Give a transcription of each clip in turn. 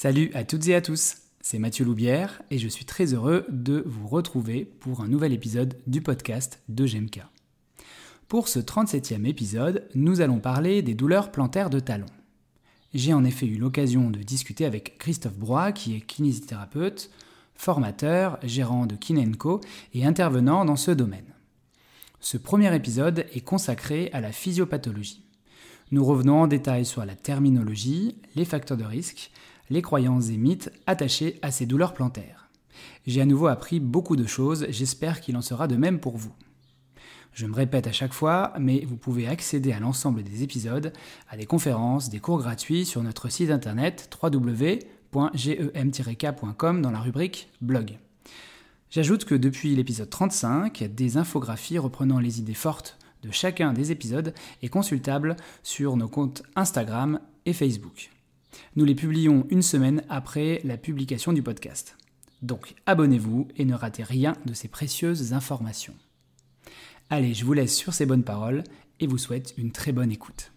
Salut à toutes et à tous, c'est Mathieu Loubière et je suis très heureux de vous retrouver pour un nouvel épisode du podcast de GMK. Pour ce 37e épisode, nous allons parler des douleurs plantaires de talons. J'ai en effet eu l'occasion de discuter avec Christophe Broy, qui est kinésithérapeute, formateur, gérant de Kinenco et intervenant dans ce domaine. Ce premier épisode est consacré à la physiopathologie. Nous revenons en détail sur la terminologie, les facteurs de risque, les croyances et mythes attachés à ces douleurs plantaires. J'ai à nouveau appris beaucoup de choses, j'espère qu'il en sera de même pour vous. Je me répète à chaque fois, mais vous pouvez accéder à l'ensemble des épisodes, à des conférences, des cours gratuits sur notre site internet www.gem-k.com dans la rubrique blog. J'ajoute que depuis l'épisode 35, des infographies reprenant les idées fortes de chacun des épisodes est consultable sur nos comptes Instagram et Facebook. Nous les publions une semaine après la publication du podcast. Donc abonnez-vous et ne ratez rien de ces précieuses informations. Allez, je vous laisse sur ces bonnes paroles et vous souhaite une très bonne écoute.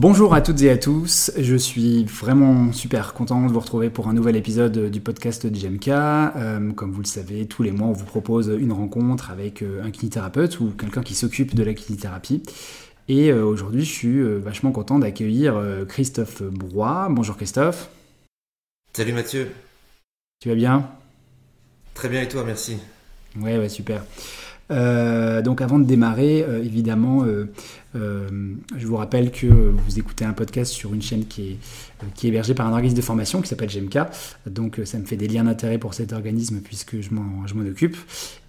Bonjour à toutes et à tous, je suis vraiment super content de vous retrouver pour un nouvel épisode du podcast de JMK. Euh, comme vous le savez, tous les mois on vous propose une rencontre avec euh, un kinithérapeute ou quelqu'un qui s'occupe de la kinithérapie. Et euh, aujourd'hui je suis vachement content d'accueillir Christophe Broy. Bonjour Christophe. Salut Mathieu. Tu vas bien? Très bien et toi, merci. Ouais, ouais, super. donc avant de démarrer, évidemment, euh, je vous rappelle que vous écoutez un podcast sur une chaîne qui est, euh, hébergée par un organisme de formation qui s'appelle GMK. Donc euh, ça me fait des liens d'intérêt pour cet organisme puisque je m'en occupe.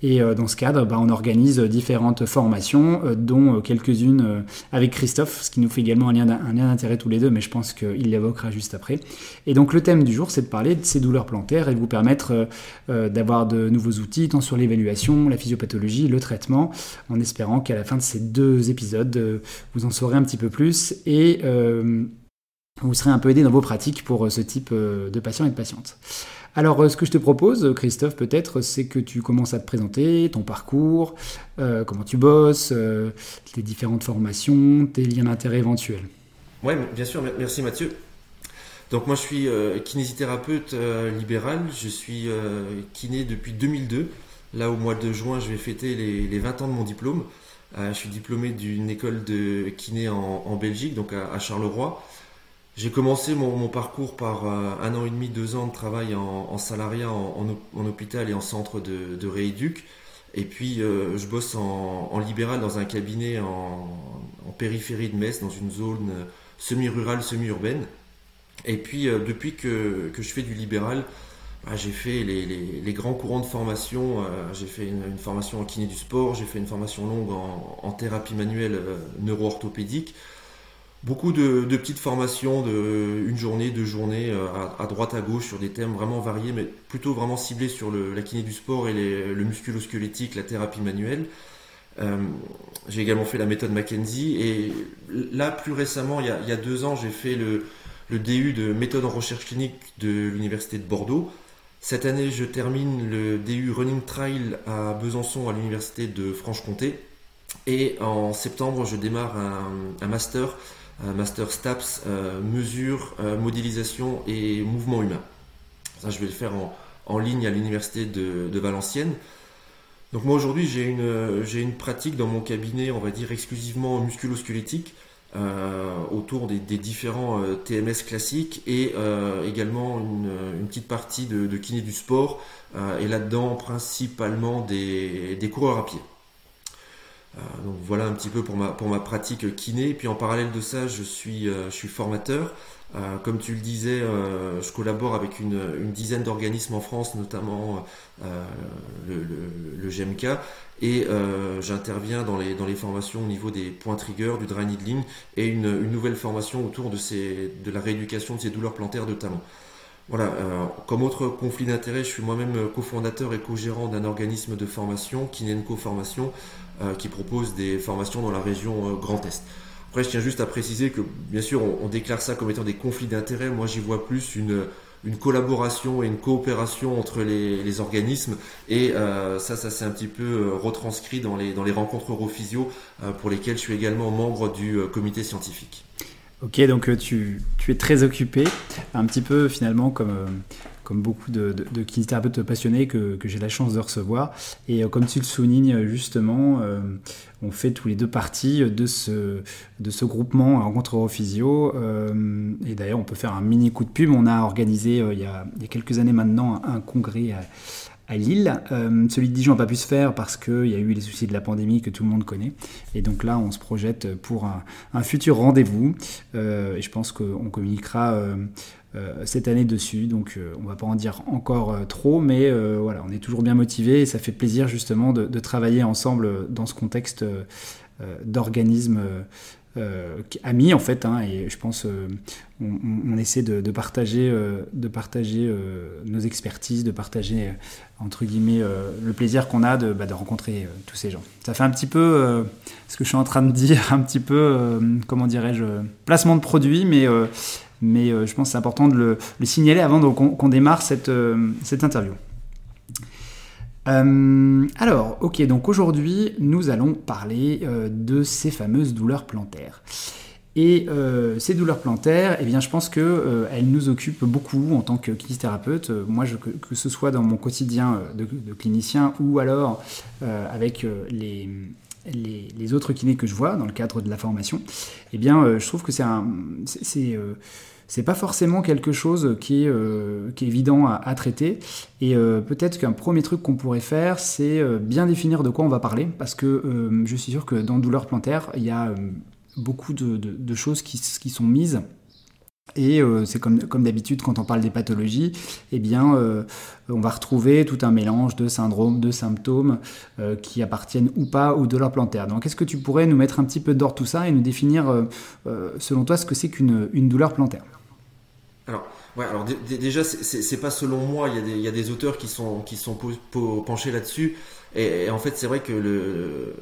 Et dans ce cadre, bah, on organise différentes formations, dont quelques-unes avec Christophe, ce qui nous fait également un lien d'intérêt tous les deux, mais je pense qu'il l'évoquera juste après. Et donc le thème du jour, c'est de parler de ces douleurs plantaires et de vous permettre d'avoir de nouveaux outils, tant sur l'évaluation, la physiopathologie, le traitement, en espérant qu'à la fin de ces deux épisodes, vous en saurez un petit peu plus et euh, vous serez un peu aidé dans vos pratiques pour euh, ce type euh, de patients et de patientes. Alors, ce que je te propose, Christophe, peut-être, c'est que tu commences à te présenter ton parcours, comment tu bosses, tes différentes formations, tes liens d'intérêt éventuels. Oui, bien sûr, merci Mathieu. Donc moi je suis kinésithérapeute libéral, je suis kiné depuis 2002. Là au mois de juin je vais fêter les, les 20 ans de mon diplôme. Euh, je suis diplômé d'une école de kiné en, Belgique, donc à, Charleroi. J'ai commencé mon, parcours par euh, un an et demi, deux ans de travail en, salariat en, hôpital et en centre de, rééduc. Et puis euh, je bosse en, libéral dans un cabinet en, périphérie de Metz, dans une zone semi-rurale, semi-urbaine. Et puis depuis que, je fais du libéral, ah, j'ai fait les, grands courants de formation. Euh, j'ai fait une, formation en kiné du sport, j'ai fait une formation longue en, thérapie manuelle euh, neuro-orthopédique. Beaucoup de, petites formations de une journée, deux journées, euh, à, droite, à gauche, sur des thèmes vraiment variés, mais plutôt vraiment ciblés sur la kiné du sport et le musculo-squelettique, la thérapie manuelle. j'ai également fait la méthode Mackenzie. Et là, plus récemment, il y a, deux ans, j'ai fait le DU de méthode en recherche clinique de l'Université de Bordeaux. Cette année, je termine le DU Running Trail à Besançon à l'université de Franche-Comté. Et en septembre, je démarre un, master, un master STAPS, euh, mesure, euh, modélisation et mouvement humain. Ça, je vais le faire en, ligne à l'université de, Valenciennes. Donc moi aujourd'hui j'ai une, j'ai une pratique dans mon cabinet, on va dire exclusivement musculo-squelettique. Euh, autour des, différents euh, TMS classiques et euh, également une, petite partie de, kiné du sport et là-dedans principalement des, coureurs à pied. donc voilà un petit peu pour ma, pour ma pratique kiné. Et puis en parallèle de ça, je suis, je suis formateur. comme tu le disais, je collabore avec une, dizaine d'organismes en France, notamment le, le, le, GMK, et euh, j'interviens dans les, dans les formations au niveau des points trigger, du dry needling et une, une nouvelle formation autour de, ces, de la rééducation de ces douleurs plantaires de talons. Voilà, euh, comme autre conflit d'intérêt, je suis moi-même cofondateur et co-gérant d'un organisme de formation, Kinenco Formation, euh, qui propose des formations dans la région Grand Est. Après, je tiens juste à préciser que, bien sûr, on, on, déclare ça comme étant des conflits d'intérêt. Moi, j'y vois plus une, une collaboration et une coopération entre les, organismes. Et ça, ça s'est un petit peu retranscrit dans les, dans les rencontres Europhysio pour lesquelles je suis également membre du comité scientifique. Ok, donc tu, tu, es très occupé, un petit peu finalement comme comme beaucoup de, de, kinésithérapeutes passionnés que, j'ai la chance de recevoir. Et euh, comme tu le soulignes justement, euh, on fait tous les deux parties de ce, de ce groupement Rencontre Europhysio. Euh, et d'ailleurs, on peut faire un mini coup de pub. On a organisé il, y a, quelques années maintenant un, congrès à, Lille. celui de Dijon n'a pas pu se faire parce qu'il y a eu les soucis de la pandémie que tout le monde connaît. Et donc là, on se projette pour un, futur rendez-vous. et je pense qu'on communiquera euh, cette année dessus. Donc euh, on va pas en dire encore euh, trop, mais voilà, on est toujours bien motivé et ça fait plaisir justement de, travailler ensemble dans ce contexte d'organisme amis en fait. Hein, et je pense on, essaie de, partager, de partager nos expertises, de partager entre guillemets le plaisir qu'on a de, bah, de rencontrer tous ces gens. Ça fait un petit peu ce que je suis en train de dire, un petit peu comment dirais-je, placement de produit, mais mais euh, je pense que c'est important de le, signaler avant qu'on démarre cette, euh, cette interview. Euh, alors, ok, donc aujourd'hui, nous allons parler de ces fameuses douleurs plantaires. Et ces douleurs plantaires, eh bien, je pense qu'elles elles nous occupent beaucoup en tant que kinésithérapeute. Moi, je, que, ce soit dans mon quotidien de, clinicien ou alors avec les, les, autres kinés que je vois dans le cadre de la formation, eh bien, je trouve que c'est c'est, pas forcément quelque chose qui est, euh, évident à, traiter. Et euh, peut-être qu'un premier truc qu'on pourrait faire, c'est euh, bien définir de quoi on va parler, parce que je suis sûr que dans douleur plantaire, il y a beaucoup de, choses qui, sont mises. Et c'est comme, d'habitude quand on parle des pathologies, eh bien, on va retrouver tout un mélange de syndromes, de symptômes qui appartiennent ou pas aux douleurs plantaires. Donc, est-ce que tu pourrais nous mettre un petit peu d'ordre tout ça et nous définir, selon toi, ce que c'est qu'une une douleur plantaire? Ouais, alors déjà, c'est pas selon moi, il y, a des, auteurs qui sont, qui sont penchés là-dessus. Et, en fait, c'est vrai que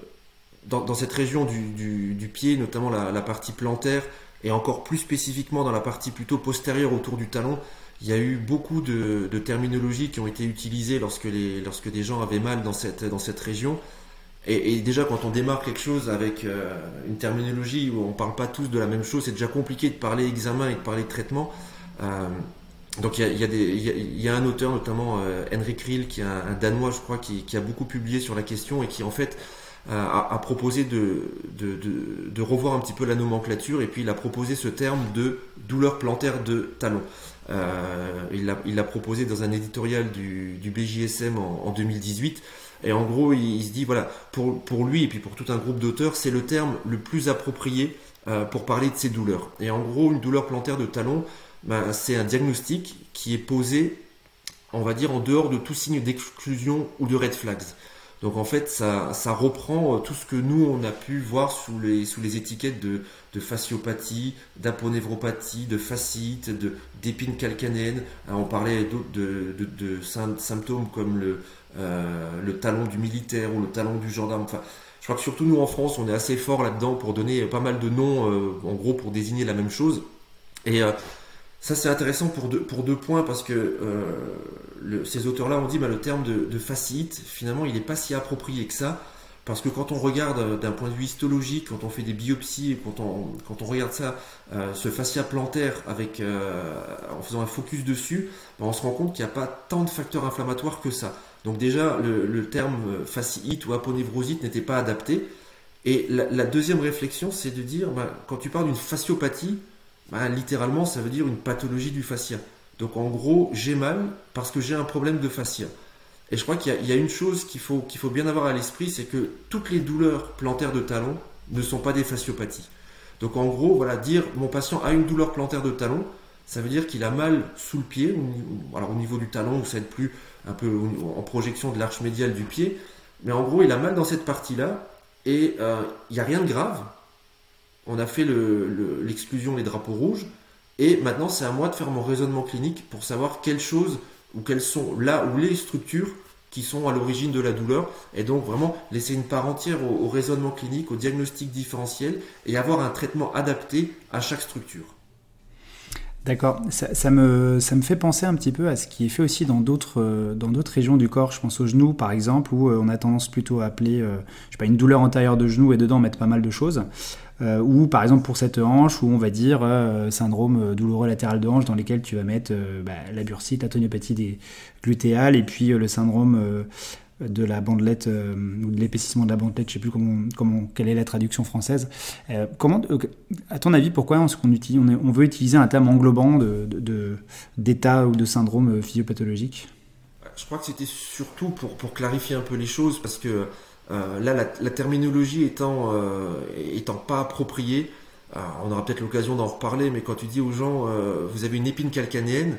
dans, cette région du, pied, notamment la, partie plantaire, et encore plus spécifiquement dans la partie plutôt postérieure autour du talon, il y a eu beaucoup de, de terminologies qui ont été utilisées lorsque, lorsque des gens avaient mal dans cette, dans cette région. Et, déjà, quand on démarre quelque chose avec euh, une terminologie où on ne parle pas tous de la même chose, c'est déjà compliqué de parler examen et de parler traitement. Donc il y a, un auteur, notamment euh, Henrik Riel, qui est un, Danois, je crois, qui, a beaucoup publié sur la question et qui en fait euh, a, proposé de, revoir un petit peu la nomenclature et puis il a proposé ce terme de douleur plantaire de talon. Euh, il l'a proposé dans un éditorial du, BJSM en, en, 2018. Et en gros, il, se dit, voilà, pour, lui et puis pour tout un groupe d'auteurs, c'est le terme le plus approprié pour parler de ces douleurs. Et en gros, une douleur plantaire de talon, ben, c'est un diagnostic qui est posé, on va dire, en dehors de tout signe d'exclusion ou de red flags. Donc en fait, ça, reprend euh, tout ce que nous, on a pu voir sous les, étiquettes de, fasciopathie, d'aponévropathie, de fascite, d'épine calcanéenne. Hein, on parlait de, symptômes comme le, euh, le talon du militaire ou le talon du gendarme. Enfin, je crois que surtout nous en France, on est assez fort là-dedans pour donner pas mal de noms, euh, en gros, pour désigner la même chose. Et ça, c'est intéressant pour deux, points parce que euh, ces auteurs-là ont dit bah, le terme de, de facite, finalement, il n'est pas si approprié que ça. Parce que quand on regarde euh, d'un point de vue histologique, quand on fait des biopsies, quand on, quand on regarde ça, euh, ce fascia plantaire avec, en faisant un focus dessus, bah, on se rend compte qu'il n'y a pas tant de facteurs inflammatoires que ça. Donc déjà, le, terme fasciite ou aponevrosite n'était pas adapté. Et la, la deuxième réflexion, c'est de dire, bah, quand tu parles d'une fasciopathie, bah, littéralement, ça veut dire une pathologie du fascia. Donc en gros, j'ai mal parce que j'ai un problème de fascia. Et je crois qu'il y, a une chose qu'il faut, faut bien avoir à l'esprit, c'est que toutes les douleurs plantaires de talon ne sont pas des fasciopathies. Donc en gros, voilà, dire mon patient a une douleur plantaire de talon, ça veut dire qu'il a mal sous le pied, alors au niveau du talon, ou ça être plus un peu en projection de l'arche médiale du pied, mais en gros, il a mal dans cette partie-là, et euh, il n'y a rien de grave, on a fait l'exclusion des drapeaux rouges, et maintenant c'est à moi de faire mon raisonnement clinique pour savoir quelles choses ou quelles sont là où les structures qui sont à l'origine de la douleur, et donc vraiment laisser une part entière au, raisonnement clinique, au diagnostic différentiel, et avoir un traitement adapté à chaque structure. D'accord, ça, me, ça me fait penser un petit peu à ce qui est fait aussi dans d'autres, euh, régions du corps. Je pense au genou par exemple, où euh, on a tendance plutôt à appeler euh, je sais pas, une douleur antérieure de genou et dedans mettre pas mal de choses. Ou par exemple pour cette hanche, où on va dire syndrome douloureux latéral de hanche, dans lesquels tu vas mettre bah, la bursite, la toniopathie des glutéales, et puis le syndrome de la bandelette euh, ou de l'épaississement de la bandelette, je sais plus comment, quelle est la traduction française. Euh, comment, euh, à ton avis, pourquoi est-ce qu'on utilise, on, veut utiliser un terme englobant d'état ou de syndrome physiopathologique? Je crois que c'était surtout pour, clarifier un peu les choses, parce que là, la, terminologie étant, étant pas appropriée, on aura peut-être l'occasion d'en reparler, mais quand tu dis aux gens, vous avez une épine calcanéenne,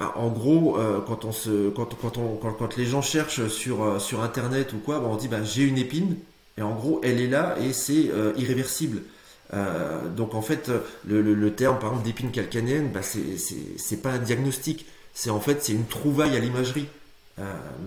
bah, en gros, euh, quand, on se, quand, quand, on, quand, les gens cherchent sur, euh, sur Internet ou quoi, bah, on dit bah, j'ai une épine, et en gros, elle est là et c'est euh, irréversible. donc en fait, le, le, terme par exemple d'épine calcanéenne, bah, c'est pas un diagnostic, c'est en fait c'est une trouvaille à l'imagerie,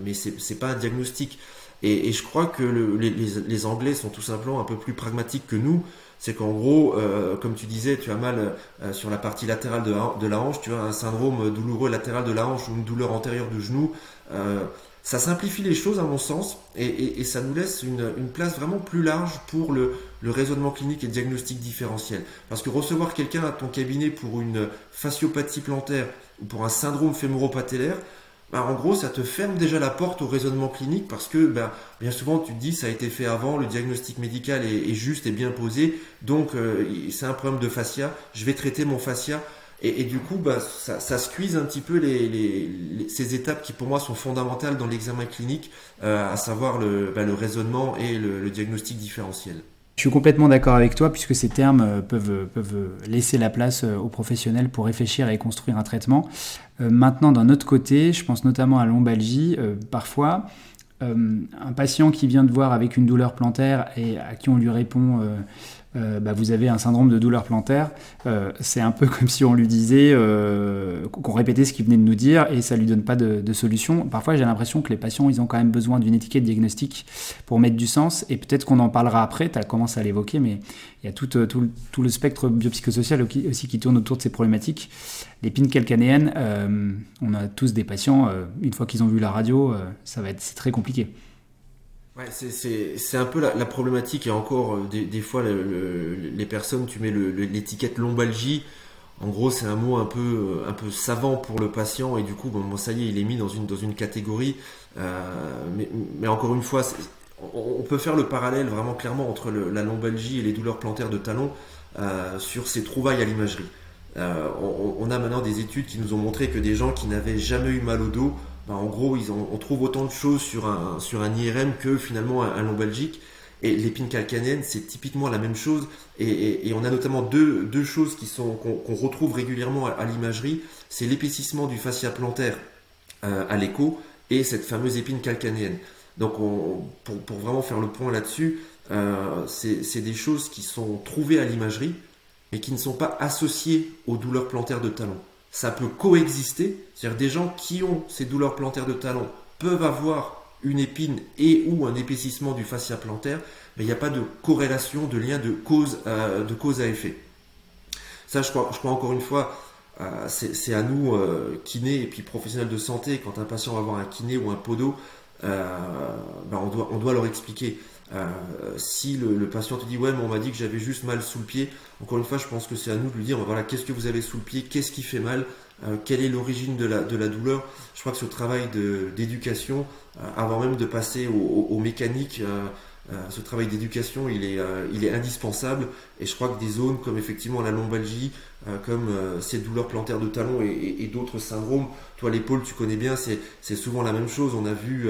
mais c'est pas un diagnostic. Et, et, je crois que le, les, les, Anglais sont tout simplement un peu plus pragmatiques que nous c'est qu'en gros, euh, comme tu disais, tu as mal euh, sur la partie latérale de la, hanche, tu as un syndrome douloureux latéral de la hanche ou une douleur antérieure du genou. Euh, ça simplifie les choses à mon sens et, ça nous laisse une, place vraiment plus large pour le, raisonnement clinique et diagnostic différentiel. Parce que recevoir quelqu'un à ton cabinet pour une fasciopathie plantaire ou pour un syndrome fémoro-patellaire, bah, en gros, ça te ferme déjà la porte au raisonnement clinique parce que ben, bien souvent, tu te dis, ça a été fait avant, le diagnostic médical est, juste et bien posé, donc euh, c'est un problème de fascia, je vais traiter mon fascia. Et, du coup, bah, ça, ça un petit peu ces étapes qui pour moi sont fondamentales dans l'examen clinique, euh, à savoir le, bah, raisonnement et le diagnostic différentiel. Je suis complètement d'accord avec toi puisque ces termes euh, peuvent, peuvent laisser la place euh, aux professionnels pour réfléchir et construire un traitement. Euh, maintenant, d'un autre côté, je pense notamment à l'ombalgie, parfois, un patient qui vient de voir avec une douleur plantaire et à qui on lui répond euh, bah, vous avez un syndrome de douleur plantaire, euh, c'est un peu comme si on lui disait, euh, qu'on répétait ce qu'il venait de nous dire et ça lui donne pas de, solution. Parfois, j'ai l'impression que les patients, ils ont quand même besoin d'une étiquette diagnostique pour mettre du sens et peut-être qu'on en parlera après, tu as commencé à l'évoquer, mais il y a tout, le spectre biopsychosocial aussi qui tourne autour de ces problématiques. L'épine calcanéenne, on a tous des patients, une fois qu'ils ont vu la radio, ça va être, très compliqué. Ouais, c'est un peu la, problématique et encore euh, des, fois le, les personnes tu mets l'étiquette lombalgie en gros c'est un mot un peu euh, un peu savant pour le patient et du coup bon, ça y est il est mis dans une dans une catégorie euh, mais, mais, encore une fois on, peut faire le parallèle vraiment clairement entre la lombalgie et les douleurs plantaires de talon euh, sur ces trouvailles à l'imagerie. Euh, on, on, a maintenant des études qui nous ont montré que des gens qui n'avaient jamais eu mal au dos bah, en gros, on trouve autant de choses sur un, sur un IRM que finalement un, lombalgique. Et l'épine calcanéenne, c'est typiquement la même chose. Et, on a notamment deux, deux choses qui sont qu'on retrouve régulièrement à, l'imagerie. C'est l'épaississement du fascia plantaire euh, à l'écho et cette fameuse épine calcanéenne. Donc, pour, pour, vraiment faire le point là-dessus, euh, c'est des choses qui sont trouvées à l'imagerie, mais qui ne sont pas associées aux douleurs plantaires de talon ça peut coexister. C'est-à-dire des gens qui ont ces douleurs plantaires de talon peuvent avoir une épine et ou un épaississement du fascia plantaire, mais il n'y a pas de corrélation, de lien de cause, euh, de cause à effet. Ça, je crois, je crois encore une fois, euh, c'est à nous, euh, kinés et puis professionnels de santé, quand un patient va voir un kiné ou un podo, ben on, doit, on doit leur expliquer. Euh, si le, patient te dit ouais mais on m'a dit que j'avais juste mal sous le pied, encore une fois je pense que c'est à nous de lui dire voilà qu'est-ce que vous avez sous le pied, qu'est-ce qui fait mal, euh, quelle est l'origine de la, de la douleur. Je crois que ce travail d'éducation, euh, avant même de passer aux mécaniques, euh, ce travail d'éducation, il est, euh, il est indispensable. Et je crois que des zones comme effectivement la lombalgie, euh, comme ces douleurs plantaires de talon et, d'autres syndromes, toi l'épaule, tu connais bien, c'est souvent la même chose. On a vu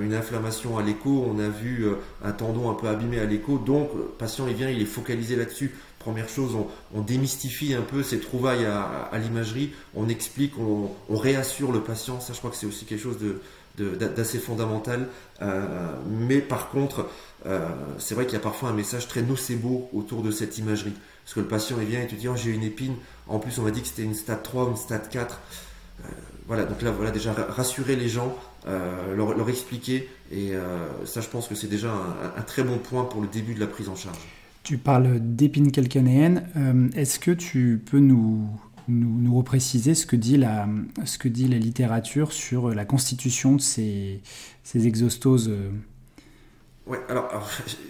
une inflammation à l'écho, on a vu un tendon un peu abîmé à l'écho. Donc, patient, il vient, il est focalisé là-dessus. Première chose, on, démystifie un peu ces trouvailles à, l'imagerie, on explique, on, on, réassure le patient. Ça, je crois que c'est aussi quelque chose de, d'assez fondamental. Euh, mais par contre, euh, c'est vrai qu'il y a parfois un message très nocebo autour de cette imagerie. Parce que le patient vient et te dit oh, j'ai une épine, en plus on m'a dit que c'était une stade 3 ou une stade 4. Euh, voilà, donc là, voilà, déjà rassurer les gens, leur, expliquer, et ça je pense que c'est déjà un, très bon point pour le début de la prise en charge. Tu parles d'épine calcanéenne, est-ce que tu peux nous nous, nous repréciser ce que, dit la, ce que dit la littérature sur la constitution de ces, ces exostoses Ouais, alors,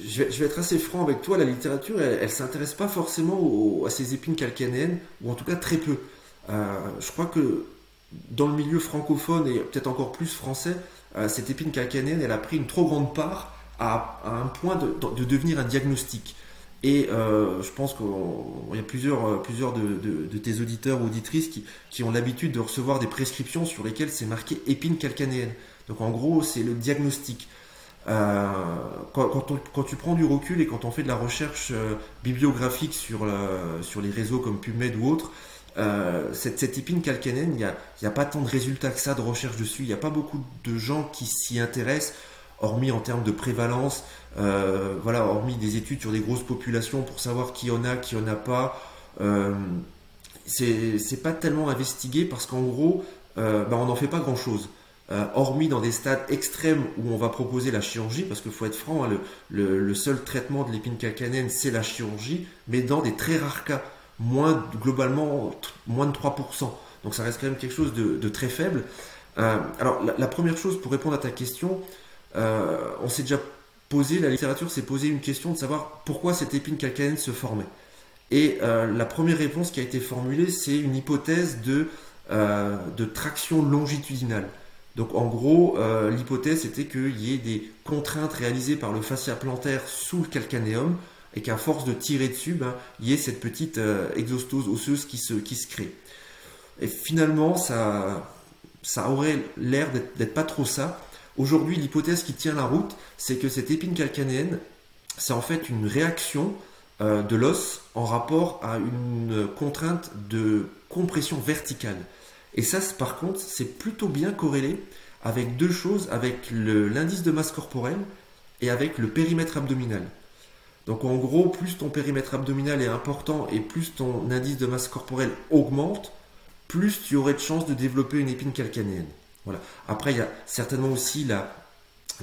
je, vais, être assez franc avec toi. La littérature, elle, elle s'intéresse pas forcément à ces épines calcanéennes, ou en tout cas très peu. Euh, je crois que dans le milieu francophone et peut-être encore plus français, euh, cette épine calcanéenne, elle a pris une trop grande part à, un point de, de, devenir un diagnostic. Et euh, je pense qu'il y a plusieurs, plusieurs de, de, tes auditeurs ou auditrices qui, qui ont l'habitude de recevoir des prescriptions sur lesquelles c'est marqué épine calcanéenne. Donc en gros, c'est le diagnostic. Euh, quand, quand, tu prends du recul et quand on fait de la recherche euh, bibliographique sur, sur les réseaux comme PubMed ou autres, euh, cette, cette, épine calcanéenne, il n'y a, a, pas tant de résultats que ça de recherche dessus. Il n'y a pas beaucoup de gens qui s'y intéressent, hormis en termes de prévalence, voilà, hormis des études sur des grosses populations pour savoir qui en a, qui en a pas. Euh, c'est pas tellement investigué parce qu'en gros, bah, on n'en fait pas grand chose. Euh, hormis dans des stades extrêmes où on va proposer la chirurgie, parce qu'il faut être franc, hein, le, seul traitement de l'épine calcanéenne, c'est la chirurgie, mais dans des très rares cas, moins globalement moins de 3%. Donc ça reste quand même quelque chose de, très faible. Euh, alors la, première chose pour répondre à ta question, euh, on s'est déjà posé, la littérature s'est posé une question de savoir pourquoi cette épine calcanéenne se formait. Et la première réponse qui a été formulée, c'est une hypothèse de, de traction longitudinale. Donc en gros, euh, l'hypothèse était qu'il y ait des contraintes réalisées par le fascia plantaire sous le calcanéum et qu'à force de tirer dessus, ben, il y ait cette petite euh, exostose osseuse qui se, qui se crée. Et finalement, ça, ça aurait l'air d'être pas trop ça. Aujourd'hui, l'hypothèse qui tient la route, c'est que cette épine calcanéenne, c'est en fait une réaction euh, de l'os en rapport à une contrainte de compression verticale. Et ça, par contre, c'est plutôt bien corrélé avec deux choses, avec l'indice de masse corporelle et avec le périmètre abdominal. Donc en gros, plus ton périmètre abdominal est important et plus ton indice de masse corporelle augmente, plus tu aurais de chances de développer une épine calcanéenne. Voilà. Après, il y a certainement aussi la,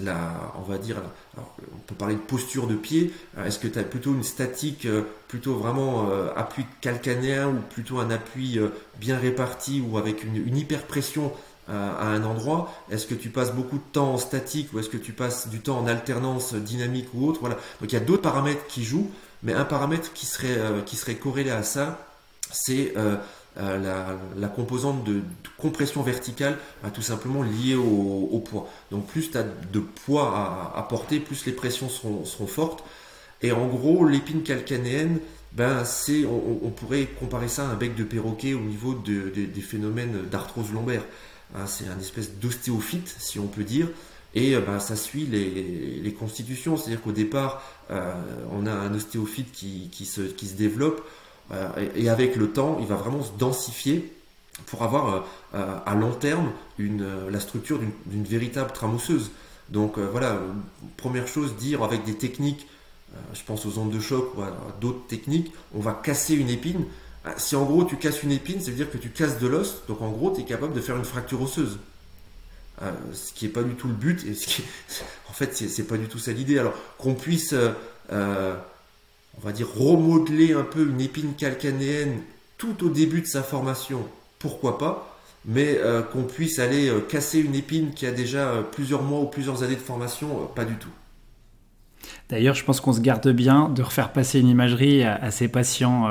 la, on va dire, on peut parler de posture de pied. Euh, est-ce que tu as plutôt une statique, euh, plutôt vraiment euh, appui calcanéen ou plutôt un appui bien réparti ou avec une, une hyperpression à un endroit? Est-ce que tu passes beaucoup de temps en statique ou est-ce que tu passes du temps en alternance dynamique ou autre? Voilà. Donc il y a d'autres paramètres qui jouent, mais un paramètre qui serait, qui serait corrélé à ça, c'est euh, la, composante de, compression verticale va tout simplement liée au, poids. Donc plus tu as de poids à, porter, plus les pressions seront, fortes. Et en gros, l'épine calcanéenne, ben, c'est, on, pourrait comparer ça à un bec de perroquet au niveau des phénomènes d'arthrose lombaire. Hein, c'est un espèce d'ostéophyte, si on peut dire. Et euh, ben, ça suit les, constitutions, c'est-à-dire qu'au départ, euh, on a un ostéophyte qui se développe, et avec le temps, il va vraiment se densifier pour avoir euh, euh, à long terme euh, la structure d'une véritable trame osseuse. Donc voilà, première chose, dire avec des techniques, je pense aux ondes de choc ou à, d'autres techniques, on va casser une épine. Si en gros tu casses une épine, ça veut dire que tu casses de l'os, donc en gros tu es capable de faire une fracture osseuse. ce qui n'est pas du tout le but, en fait c'est pas du tout ça l'idée. Alors qu'on puisse on va dire, remodeler un peu une épine calcanéenne tout au début de sa formation, pourquoi pas, mais euh, qu'on puisse aller euh, casser une épine qui a déjà euh, plusieurs mois ou plusieurs années de formation, pas du tout. D'ailleurs, je pense qu'on se garde bien de refaire passer une imagerie à, ces patients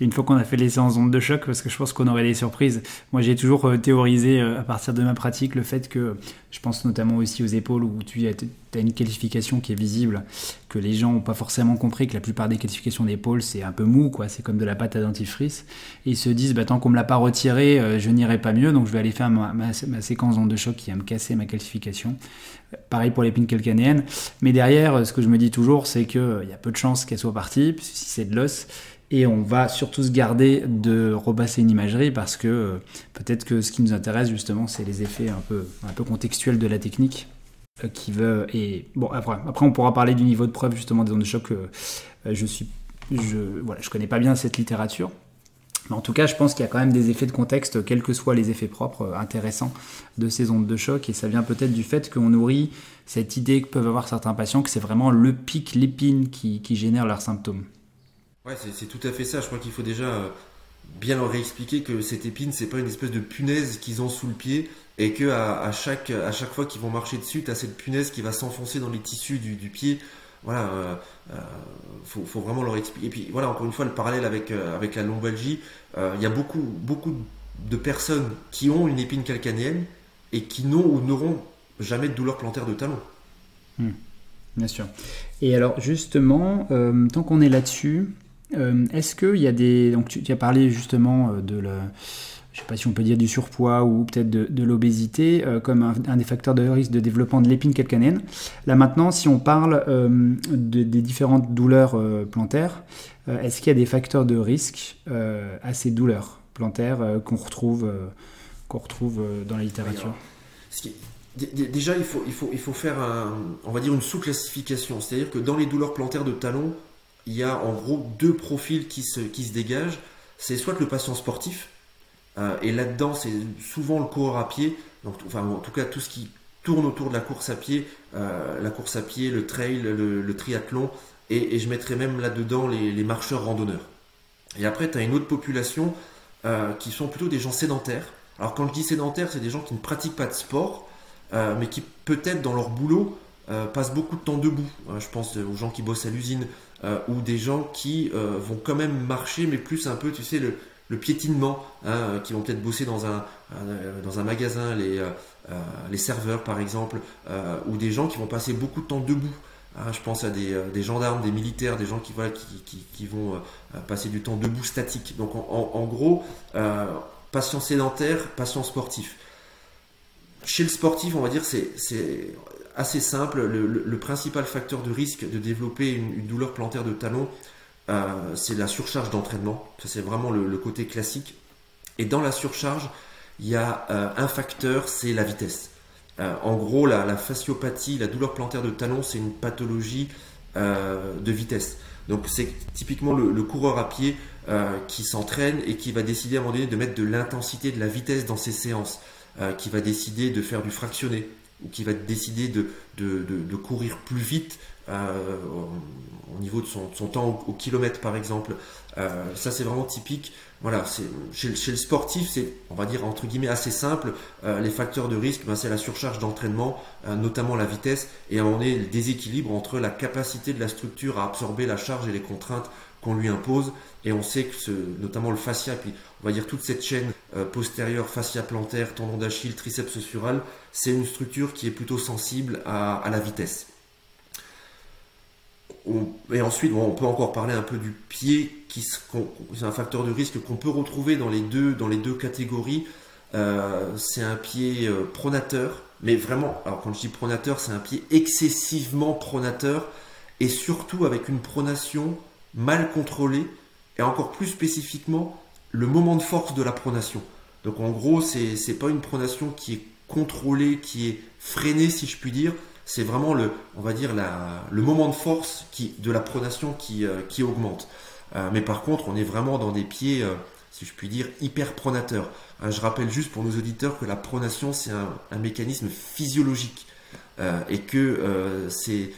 une fois qu'on a fait les séances d'onde de choc, parce que je pense qu'on aurait des surprises. Moi, j'ai toujours théorisé à partir de ma pratique le fait que, je pense notamment aussi aux épaules où tu as une qualification qui est visible, que les gens n'ont pas forcément compris que la plupart des qualifications d'épaule, c'est un peu mou, quoi. C'est comme de la pâte à dentifrice. Ils se disent, bah, tant qu'on me l'a pas retiré, euh, je n'irai pas mieux, donc je vais aller faire ma, séquence d'onde de choc qui va me casser ma qualification. Pareil pour l'épine calcanéenne. Mais derrière, ce que je me dis toujours, c'est qu'il euh, y a peu de chances qu'elle soit partie, si c'est de l'os. Et on va surtout se garder de repasser une imagerie parce que euh, peut-être que ce qui nous intéresse justement, c'est les effets un peu, un peu contextuels de la technique. Euh, qui veut et bon après, après on pourra parler du niveau de preuve justement des ondes de choc je suis je voilà je connais pas bien cette littérature mais en tout cas je pense qu'il y a quand même des effets de contexte quels que soient les effets propres euh, intéressants de ces ondes de choc et ça vient peut-être du fait qu'on nourrit cette idée que peuvent avoir certains patients que c'est vraiment le pic l'épine qui, génère leurs symptômes ouais c'est tout à fait ça je crois qu'il faut déjà bien leur réexpliquer que cette épine, c'est pas une espèce de punaise qu'ils ont sous le pied et que à, chaque, à chaque fois qu'ils vont marcher dessus, tu as cette punaise qui va s'enfoncer dans les tissus du, pied. Voilà, euh, euh, faut, vraiment leur expliquer. Et puis voilà, encore une fois, le parallèle avec, euh, avec la lombalgie, il y a beaucoup, beaucoup de personnes qui ont une épine calcanéenne et qui n'ont ou n'auront jamais de douleur plantaire de talon. Hmm. bien sûr. Et alors justement, tant qu'on est là-dessus, est-ce qu'il y a des... Donc tu, tu as parlé justement de la je ne sais pas si on peut dire du surpoids ou peut-être de, l'obésité euh, comme un, des facteurs de risque de développement de l'épine calcanéenne. Là maintenant, si on parle euh, des différentes douleurs euh, plantaires, est-ce qu'il y a des facteurs de risque à ces douleurs plantaires qu'on retrouve, qu'on retrouve dans la littérature? Déjà, il faut, il, faut, il faut faire on va dire une sous-classification. C'est-à-dire que dans les douleurs plantaires de talon, il y a en gros deux profils qui se, qui se dégagent. C'est soit le patient sportif, euh, et là-dedans, c'est souvent le coureur à pied, donc, enfin, en tout cas tout ce qui tourne autour de la course à pied, euh, la course à pied, le trail, le, triathlon, et, je mettrais même là-dedans les, marcheurs randonneurs. Et après, tu as une autre population euh, qui sont plutôt des gens sédentaires. Alors quand je dis sédentaires, c'est des gens qui ne pratiquent pas de sport, mais qui peut-être dans leur boulot passent beaucoup de temps debout. je pense aux gens qui bossent à l'usine, ou des gens qui vont quand même marcher, mais plus un peu, tu sais, le, le piétinement, hein, qui vont peut-être bosser dans un, un magasin, les, euh, euh, les serveurs par exemple, euh, ou des gens qui vont passer beaucoup de temps debout. Hein, je pense à des, gendarmes, des militaires, des gens qui, vont passer du temps debout statique. Donc en, gros, patient sédentaire, patient sportif. Chez le sportif, on va dire, c'est assez simple. Le, principal facteur de risque de développer une douleur plantaire de talon, euh, c'est la surcharge d'entraînement. Ça, c'est vraiment le, côté classique. Et dans la surcharge, il y a euh, un facteur, c'est la vitesse. Euh, en gros, la, fasciopathie, la douleur plantaire de talon, c'est une pathologie de vitesse. Donc, c'est typiquement le, coureur à pied qui s'entraîne et qui va décider à un moment donné de mettre de l'intensité, de la vitesse dans ses séances, qui va décider de faire du fractionné, ou qui va décider de courir plus vite euh, au niveau de son, temps au, kilomètre par exemple. Euh, ça c'est vraiment typique. Voilà, chez, chez, le sportif, c'est on va dire entre guillemets assez simple. Euh, les facteurs de risque, ben, c'est la surcharge d'entraînement, notamment la vitesse, et on est le déséquilibre entre la capacité de la structure à absorber la charge et les contraintes qu'on lui impose. Et on sait que ce, notamment le fascia, puis on va dire toute cette chaîne postérieure, fascia plantaire, tendon d'Achille, triceps sural, c'est une structure qui est plutôt sensible à, la vitesse et ensuite, on peut encore parler un peu du pied, qui c'est un facteur de risque qu'on peut retrouver dans les deux, dans les deux catégories. Euh, c'est un pied euh, pronateur, mais vraiment, alors quand je dis pronateur, c'est un pied excessivement pronateur, et surtout avec une pronation mal contrôlée, et encore plus spécifiquement, le moment de force de la pronation. Donc en gros, c'est n'est pas une pronation qui est contrôlée, qui est freinée, si je puis dire, c'est vraiment le, on va dire le moment de force qui, de la pronation qui, euh, qui augmente. Euh, mais par contre, on est vraiment dans des pieds, euh, si je puis dire, hyper pronateurs. je rappelle juste pour nos auditeurs que la pronation, c'est un, mécanisme physiologique et que c'est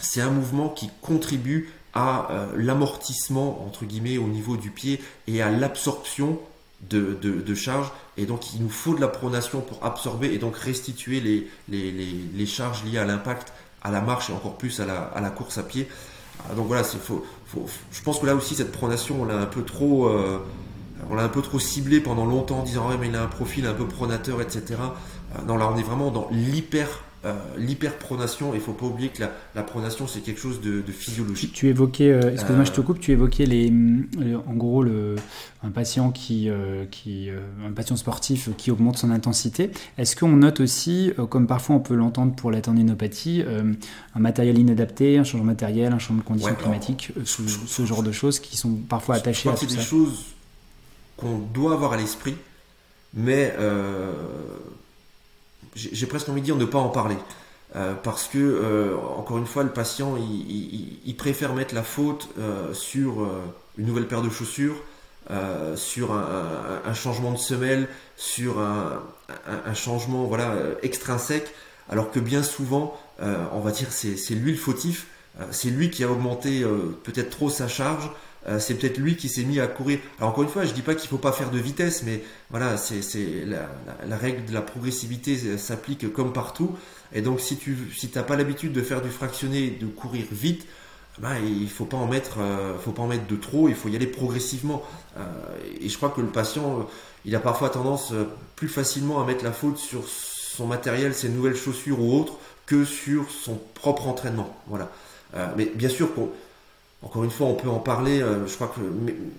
c'est un mouvement qui contribue à l'amortissement entre guillemets au niveau du pied et à l'absorption de, de, charges. Et donc, il nous faut de la pronation pour absorber et donc restituer les, les, les, charges liées à l'impact, à la marche et encore plus à la, à la course à pied. Ah, donc voilà, c'est faut, je pense que là aussi, cette pronation, on l'a un peu trop. Euh, on l'a un peu trop ciblé pendant longtemps en disant ouais mais il a un profil un peu pronateur etc. Euh, non là on est vraiment dans l'hyper euh, l'hyperpronation, il faut pas oublier que la, pronation c'est quelque chose de, physiologique. Tu, évoquais, euh, excuse-moi je te coupe, tu évoquais les, en gros le, un patient qui, euh, qui un patient sportif qui augmente son intensité. Est-ce qu'on note aussi, comme parfois on peut l'entendre pour la tendinopathie, un matériel inadapté, un changement matériel, un changement de conditions climatiques, ce, genre de choses qui sont parfois attachées à tout ça. C'est des choses qu'on doit avoir à l'esprit, mais j'ai presque envie de dire ne pas en parler. Euh, parce que, euh, encore une fois, le patient, il, préfère mettre la faute euh, sur une nouvelle paire de chaussures, sur un, changement de semelle, sur un, changement voilà, extrinsèque, alors que bien souvent, on va dire, c'est lui le fautif, c'est lui qui a augmenté peut-être trop sa charge, c'est peut-être lui qui s'est mis à courir. Alors encore une fois, je dis pas qu'il faut pas faire de vitesse, mais voilà, c'est la, la, règle de la progressivité s'applique comme partout. Et donc si tu si t'as pas l'habitude de faire du fractionné, de courir vite, ben, il faut pas en mettre, euh, faut pas en mettre de trop. Il faut y aller progressivement. Euh, et je crois que le patient, euh, il a parfois tendance plus facilement à mettre la faute sur son matériel, ses nouvelles chaussures ou autres, que sur son propre entraînement. Voilà. mais bien sûr, encore une fois, on peut en parler. je crois que,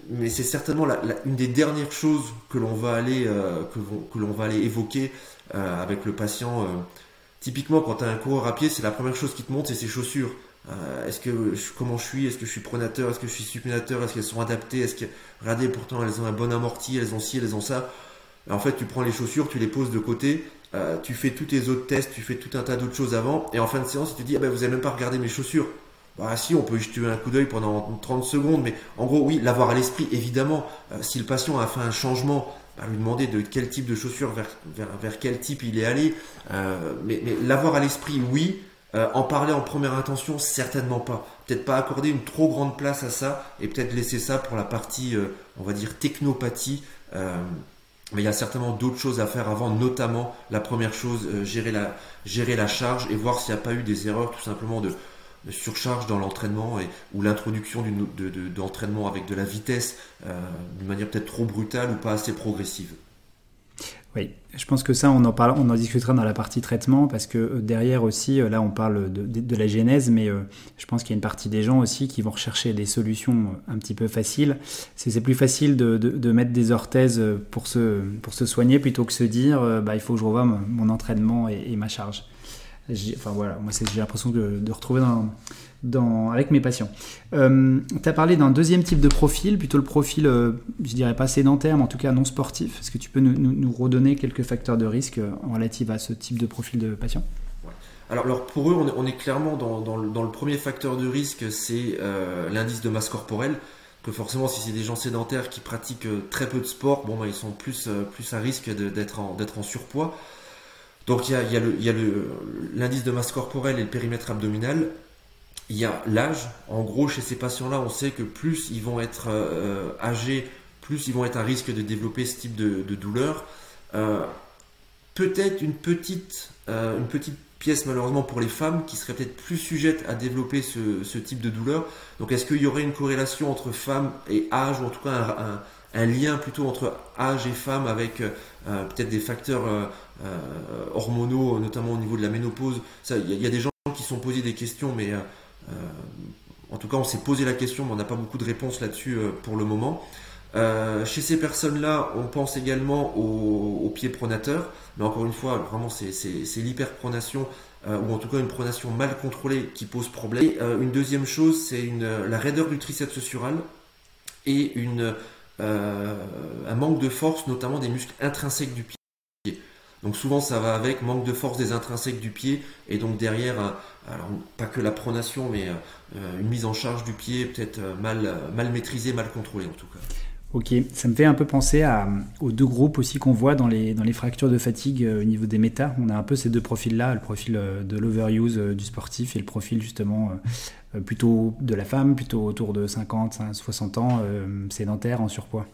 mais, c'est certainement la, une des dernières choses que l'on va aller, que, que l'on va aller évoquer avec le patient. typiquement, quand tu as un coureur à pied, c'est la première chose qui te montre, c'est ses chaussures. Euh, est-ce que comment je suis? Est-ce que je suis pronateur Est-ce que je suis supinateur? Est-ce qu'elles sont adaptées? Est-ce que regardez pourtant elles ont un bon amorti, elles ont ci, elles ont ça. En fait, tu prends les chaussures, tu les poses de côté, euh, tu fais tous tes autres tests, tu fais tout un tas d'autres choses avant, et en fin de séance, tu te dis ah ben vous avez même pas regardé mes chaussures. Bah si, on peut jeter un coup d'œil pendant 30 secondes, mais en gros oui, l'avoir à l'esprit, évidemment. Euh, si le patient a fait un changement, bah, lui demander de quel type de chaussures vers, vers, quel type il est allé, mais, mais l'avoir à l'esprit, oui. Euh, en parler en première intention, certainement pas. Peut-être pas accorder une trop grande place à ça et peut-être laisser ça pour la partie, euh, on va dire, technopathie. Euh, mais il y a certainement d'autres choses à faire avant, notamment la première chose, gérer, la, gérer la charge et voir s'il n'y a pas eu des erreurs tout simplement de, surcharge dans l'entraînement et ou l'introduction d'entraînement avec de la vitesse d'une manière peut-être trop brutale ou pas assez progressive. Oui, je pense que ça, on en, parle, on en discutera dans la partie traitement, parce que euh, derrière aussi, euh, là, on parle de, la genèse, mais euh, je pense qu'il y a une partie des gens aussi qui vont rechercher des solutions un petit peu faciles. C'est plus facile de, mettre des orthèses pour se, pour se soigner plutôt que se dire, bah, il faut que je revoie mon, entraînement et, ma charge. Enfin voilà, moi j'ai l'impression de, retrouver avec mes patients. Euh, tu as parlé d'un deuxième type de profil, plutôt le profil, euh, je dirais pas sédentaire, mais en tout cas non sportif. Est-ce que tu peux nous, redonner quelques facteurs de risque euh, relatifs à ce type de profil de patient? Alors, pour eux, on est, clairement dans, le, premier facteur de risque, c'est l'indice de masse corporelle. Que forcément, si c'est des gens sédentaires qui pratiquent très peu de sport, bon, bah, ils sont plus, à risque d'être en, en, surpoids. Donc il y a, l'indice de masse corporelle et le périmètre abdominal il y a l'âge. En gros, chez ces patients-là, on sait que plus ils vont être euh, âgés, plus ils vont être à risque de développer ce type de, douleur. Euh, peut-être une petite, euh, une petite pièce malheureusement pour les femmes qui seraient peut-être plus sujettes à développer ce, type de douleur. Donc est-ce qu'il y aurait une corrélation entre femmes et âge, ou en tout cas un, lien plutôt entre âge et femme avec peut-être des facteurs hormonaux, notamment au niveau de la ménopause Il y, a des gens qui sont posés des questions, mais euh, en tout cas, on s'est posé la question, mais on n'a pas beaucoup de réponses là-dessus euh, pour le moment. Euh, chez ces personnes-là, on pense également au, pied pronateur, mais encore une fois, vraiment, c'est l'hyperpronation ou en tout cas une pronation mal contrôlée qui pose problème. Et, une deuxième chose, c'est la raideur du triceps sural et une, un manque de force, notamment des muscles intrinsèques du pied. Donc souvent ça va avec manque de force des intrinsèques du pied et donc derrière, alors pas que la pronation mais euh, une mise en charge du pied peut-être euh, mal, mal maîtrisée, mal contrôlée en tout cas. Ok, ça me fait un peu penser à, aux deux groupes aussi qu'on voit dans les, dans les fractures de fatigue euh, au niveau des méta. On a un peu ces deux profils-là, le profil de l'overuse du sportif et le profil justement plutôt de la femme, plutôt autour de 50, 60 ans, sédentaire, en surpoids.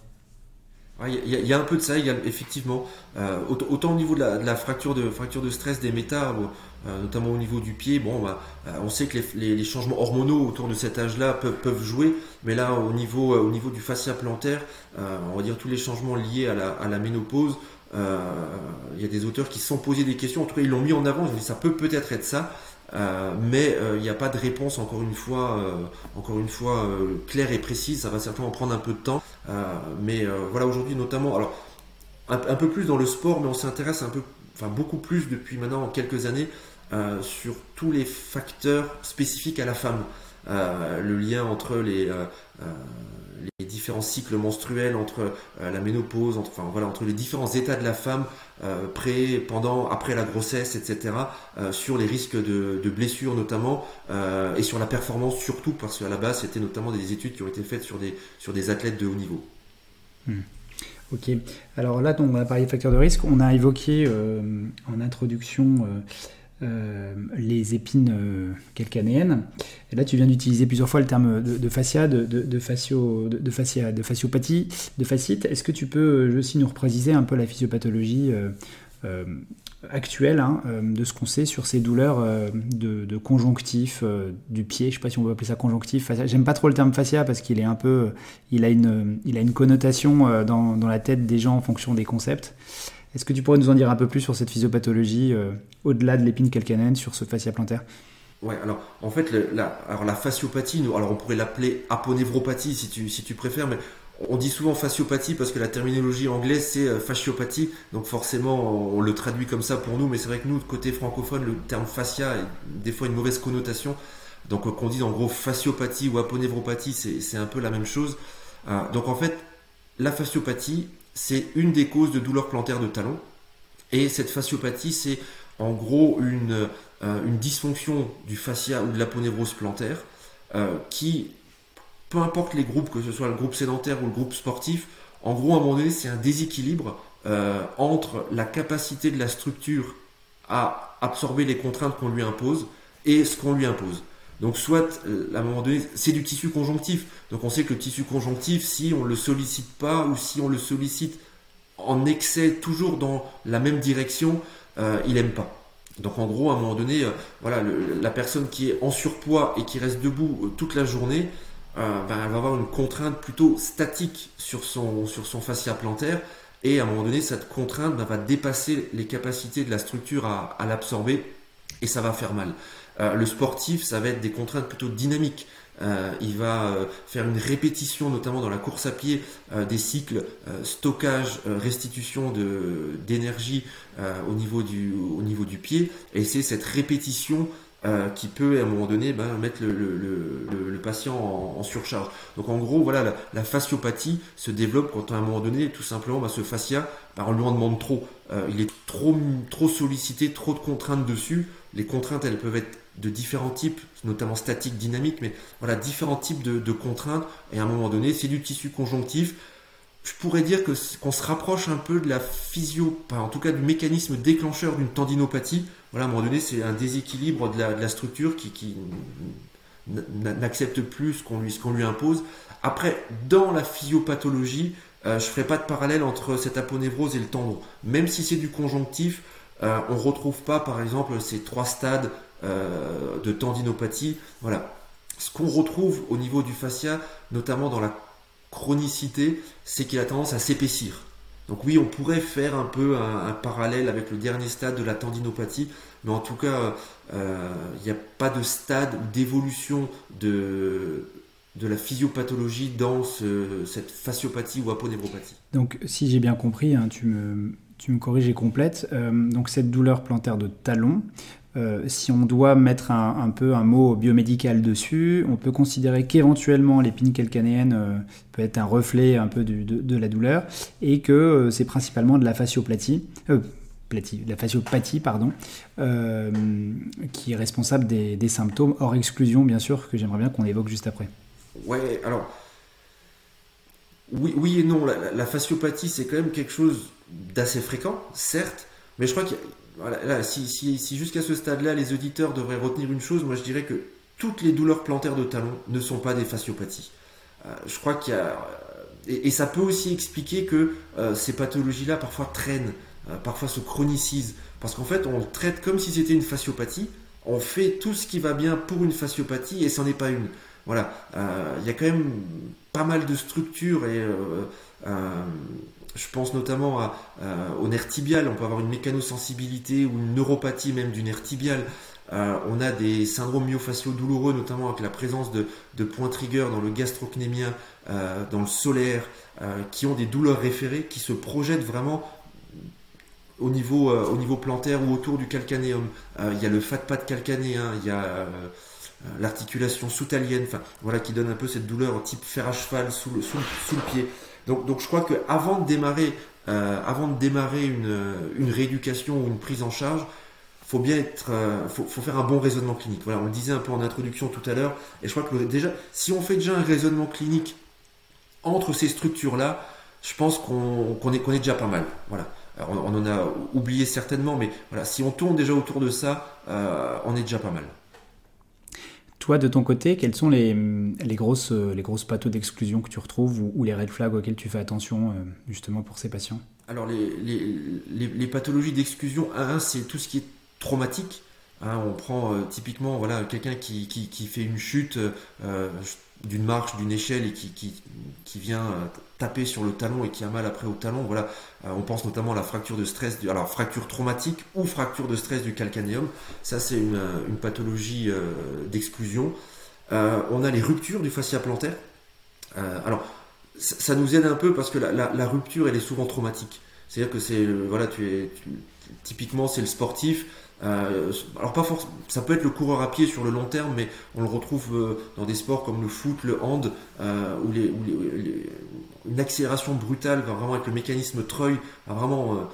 Il y, a un peu de ça, effectivement. Euh, autant au niveau de la, fracture, de, fracture de stress des méta, euh, notamment au niveau du pied, bon, bah, euh, on sait que les, changements hormonaux autour de cet âge-là peuvent, jouer, mais là, au niveau, au niveau du fascia plantaire, on va dire tous les changements liés à la, ménopause, il y a des auteurs qui se sont posés des questions, en tout cas ils l'ont mis en avant, ils ont dit ça peut peut-être être ça. Euh, mais euh, il n'y a pas de réponse encore une fois, euh, encore une fois claire et précise. Ça va certainement prendre un peu de temps. mais voilà aujourd'hui notamment, alors un, peu plus dans le sport, mais on s'intéresse un peu, enfin beaucoup plus depuis maintenant quelques années sur tous les facteurs spécifiques à la femme. le lien entre les, les différents cycles menstruels, entre la ménopause, entre, enfin voilà, entre les différents états de la femme, euh, pré, pendant, après la grossesse, etc., euh, sur les risques de, blessures notamment, euh, et sur la performance surtout, parce qu'à la base, c'était notamment des études qui ont été faites sur des, sur des athlètes de haut niveau. Hmm. Ok. Alors là, on a parlé de facteurs de risque. On a évoqué en introduction les épines calcanéennes. Et là, tu viens d'utiliser plusieurs fois le terme de, fascia, de, fascio, de, fascia, de fasciopathie, de fascite. Est-ce que tu peux aussi nous repréciser un peu la physiopathologie actuelle hein, de ce qu'on sait sur ces douleurs de, conjonctif du pied? Je ne sais pas si on peut appeler ça conjonctif. J'aime pas trop le terme fascia parce qu'il est un peu, il a une, il a une connotation dans, la tête des gens en fonction des concepts. Est-ce que tu pourrais nous en dire un peu plus sur cette physiopathologie euh, au-delà de l'épine calcanéenne, sur ce fascia plantaire? Ouais, alors en fait, la, fasciopathie, nous, alors on pourrait l'appeler aponévropathie si tu, si tu préfères, mais on dit souvent fasciopathie parce que la terminologie anglaise c'est euh, fasciopathie, donc forcément on le traduit comme ça pour nous, mais c'est vrai que nous, côté francophone, le terme fascia a des fois une mauvaise connotation. Donc qu'on dise en gros fasciopathie ou aponévropathie, c'est un peu la même chose. Euh, donc en fait, la fasciopathie, c'est une des causes de douleurs plantaires de talon. Et cette fasciopathie, c'est en gros une, euh, une, dysfonction du fascia ou de l'aponévrose plantaire euh, qui, peu importe les groupes, que ce soit le groupe sédentaire ou le groupe sportif, en gros, à un moment donné, c'est un déséquilibre euh, entre la capacité de la structure à absorber les contraintes qu'on lui impose et ce qu'on lui impose. Donc soit, euh, à un moment donné, c'est du tissu conjonctif. Donc on sait que le tissu conjonctif, si on ne le sollicite pas ou si on le sollicite en excès, toujours dans la même direction, euh, il n'aime pas. Donc en gros, à un moment donné, euh, voilà, la personne qui est en surpoids et qui reste debout toute la journée, ben, elle va avoir une contrainte plutôt statique sur son, fascia plantaire. Et à un moment donné, cette contrainte ben, va dépasser les capacités de la structure à l'absorber et ça va faire mal. Euh, le sportif, ça va être des contraintes plutôt dynamiques. Euh, il va euh, faire une répétition, notamment dans la course à pied, des cycles stockage, restitution d'énergie au, niveau du, au niveau du pied. Et c'est cette répétition qui peut à un moment donné ben, mettre le, le, patient en, surcharge. Donc en gros, voilà, la, fasciopathie se développe quand à un moment donné, tout simplement, ben, ce fascia, ben, on lui en demande trop. il est trop, trop sollicité, trop de contraintes dessus. Les contraintes, elles peuvent être de différents types, notamment statiques, dynamiques, mais voilà, différents types de, contraintes. Et à un moment donné, c'est du tissu conjonctif. Je pourrais dire que qu'on se rapproche un peu de la physio, en tout cas du mécanisme déclencheur d'une tendinopathie. Voilà, à un moment donné, c'est un déséquilibre de la, structure qui, n'accepte plus ce qu'on lui, impose. Après, dans la physiopathologie, euh, je ne ferai pas de parallèle entre cette aponévrose et le tendon. Même si c'est du conjonctif, euh, on ne retrouve pas, par exemple, ces trois stades euh, de tendinopathie. Voilà. Ce qu'on retrouve au niveau du fascia, notamment dans la chronicité, c'est qu'il a tendance à s'épaissir. Donc oui, on pourrait faire un peu un, parallèle avec le dernier stade de la tendinopathie, mais en tout cas, euh, il n'y a pas de stade d'évolution de, de la physiopathologie dans cette fasciopathie ou aponévropathie. Donc si j'ai bien compris, hein, tu, me, tu me corriges et complètes, euh, donc cette douleur plantaire de talon, euh, si on doit mettre un, peu un mot biomédical dessus, on peut considérer qu'éventuellement l'épine calcanéenne euh, peut être un reflet un peu de, la douleur et que euh, c'est principalement de la fasciopathie, qui est responsable des, symptômes hors exclusion bien sûr que j'aimerais bien qu'on évoque juste après. Ouais, alors oui, oui et non. La, la fasciopathie c'est quand même quelque chose d'assez fréquent, certes, mais je crois qu'il y a voilà, si, jusqu'à ce stade-là, les auditeurs devraient retenir une chose, moi je dirais que toutes les douleurs plantaires de talon ne sont pas des fasciopathies. Euh, je crois qu'il y a. Et, ça peut aussi expliquer que euh, ces pathologies-là parfois traînent, euh, parfois se chronicisent. Parce qu'en fait, on traite comme si c'était une fasciopathie. On fait tout ce qui va bien pour une fasciopathie et c'en est pas une. Voilà. Il y a quand même pas mal de structures et je pense notamment au nerf tibial, on peut avoir une mécanosensibilité ou une neuropathie même du nerf tibial. Euh, on a des syndromes myofasciaux douloureux, notamment avec la présence de, points trigger dans le gastrocnémien, euh, dans le solaire, euh, qui ont des douleurs référées, qui se projettent vraiment au niveau, au niveau plantaire ou autour du calcanéum. Il y a le fat pad calcanéen, il y a l'articulation soutalienne, voilà, qui donne un peu cette douleur type fer à cheval sous le pied. Donc, donc je crois qu'avant de démarrer, euh, avant de démarrer une, une, rééducation ou une prise en charge, faut bien être, euh, faut, faut, faire un bon raisonnement clinique. Voilà, on le disait un peu en introduction tout à l'heure, et je crois que déjà, si on fait déjà un raisonnement clinique entre ces structures-là, je pense qu'on est, qu'on est déjà pas mal. Voilà. on, en a oublié certainement, mais voilà, si on tourne déjà autour de ça, on est déjà pas mal. Toi, de ton côté, quelles sont les, grosses, les grosses pathos d'exclusion que tu retrouves ou, les red flags auxquels tu fais attention justement pour ces patients? Alors, les, pathologies d'exclusion, un, c'est tout ce qui est traumatique. Hein, on prend typiquement voilà, quelqu'un qui, fait une chute, d'une marche, d'une échelle et qui, vient euh, taper sur le talon et qui a mal après au talon. Euh, on pense notamment à la fracture de stress, alors fracture traumatique ou fracture de stress du calcanéum. Ça, c'est une, une, pathologie euh, d'exclusion. on a les ruptures du fascia plantaire. alors, ça, nous aide un peu parce que la, rupture, elle est souvent traumatique. C'est-à-dire que c'est, voilà, tu es, typiquement, c'est le sportif euh, alors pas forcément, ça peut être le coureur à pied sur le long terme, mais on le retrouve euh, dans des sports comme le foot, le hand, euh, où, les, une accélération brutale va vraiment avec le mécanisme treuil, va vraiment,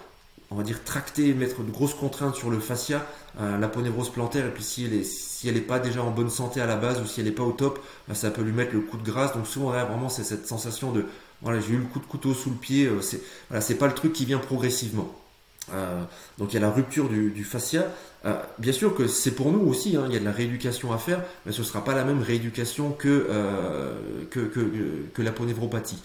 on va dire, tracter, mettre de grosses contraintes sur le fascia, la ponévrose plantaire, et puis si elle est, si elle n'est pas déjà en bonne santé à la base ou si elle n'est pas au top, ça peut lui mettre le coup de grâce. Donc souvent, vraiment, c'est cette sensation de, voilà, j'ai eu le coup de couteau sous le pied. c'est, voilà, pas le truc qui vient progressivement. Euh, donc il y a la rupture du, fascia. Euh, bien sûr que c'est pour nous aussi, hein, il y a de la rééducation à faire, mais ce ne sera pas la même rééducation que, euh, que, que, la ponévropathie.